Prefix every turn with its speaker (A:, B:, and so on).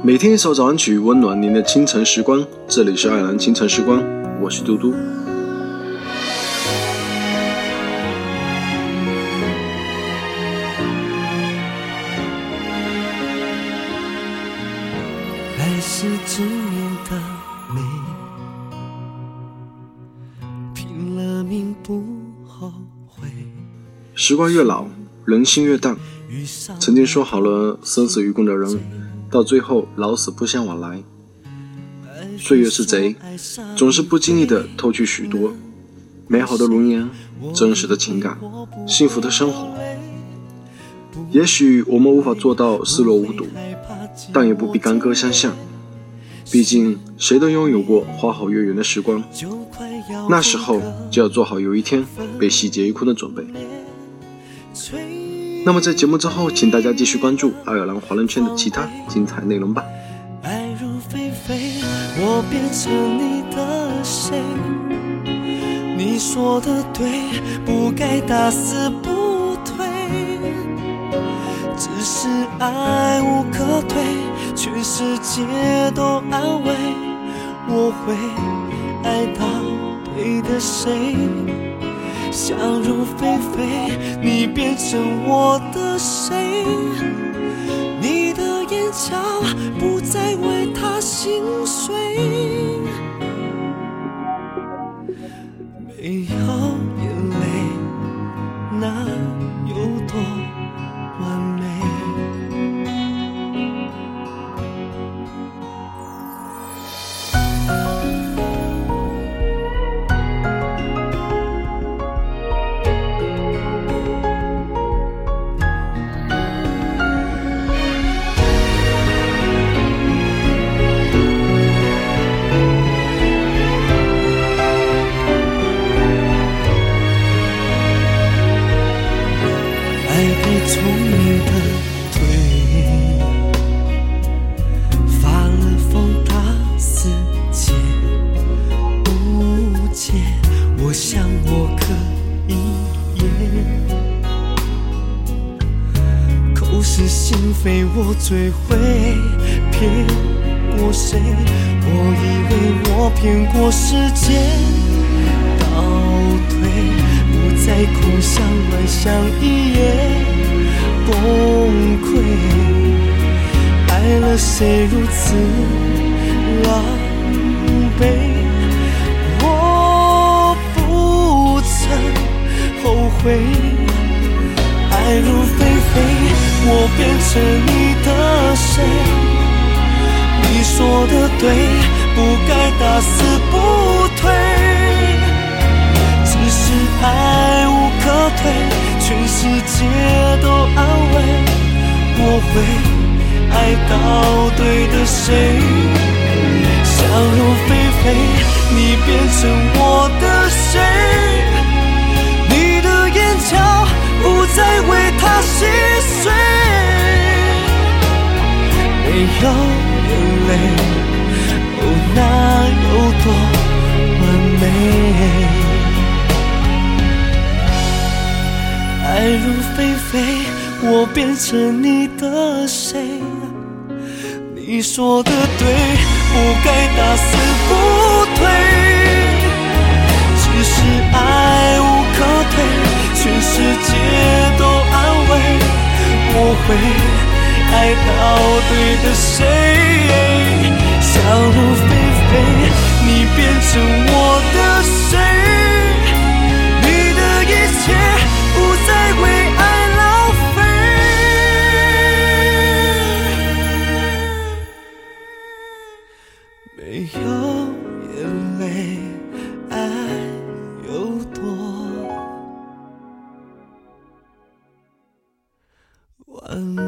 A: 每天一首早安曲，温暖您的清晨时光。这里是爱尔兰清晨时光，我是嘟嘟。
B: 爱是执念的美，拼了命不后悔。
A: 时光越老，人心越淡。曾经说好了生死与共的人，到最后老死不相往来。岁月是贼，总是不经意的偷去许多美好的容颜、真实的情感、幸福的生活。也许我们无法做到视若无睹，但也不必干戈相向。毕竟谁都拥有过花好月圆的时光，那时候就要做好有一天被洗劫一空的准备。那么在节目之后，请大家继续关注爱尔兰华人圈的其他精彩内容吧。
B: 爱如飞飞，我变成你的谁？你说的对，不该打死不退。只是爱无可退，全世界都安慰，我会爱到对的谁？想入非非，你变成我的谁？你的眼角不再为他心碎，没有口是心非我最会骗过谁？我以为我骗过时间。倒退，不再空想乱想一夜崩溃。爱了谁如此狼狈？我不曾后悔。爱如飞飞，我变成你的谁？你说的对，不该打死不退。只是爱无可退，全世界都安慰，我会爱到对的谁？想入非非，你变成我的谁？你的眼角不再为他心有眼泪，哦，那有多完美？爱如飞飞，我变成你的谁？你说的对，不该打死不退。只是爱无可退，全世界都安慰，我会爱到对的谁？想入非非，你变成我的谁？你的一切不再为爱浪费。没有眼泪，爱有多完美？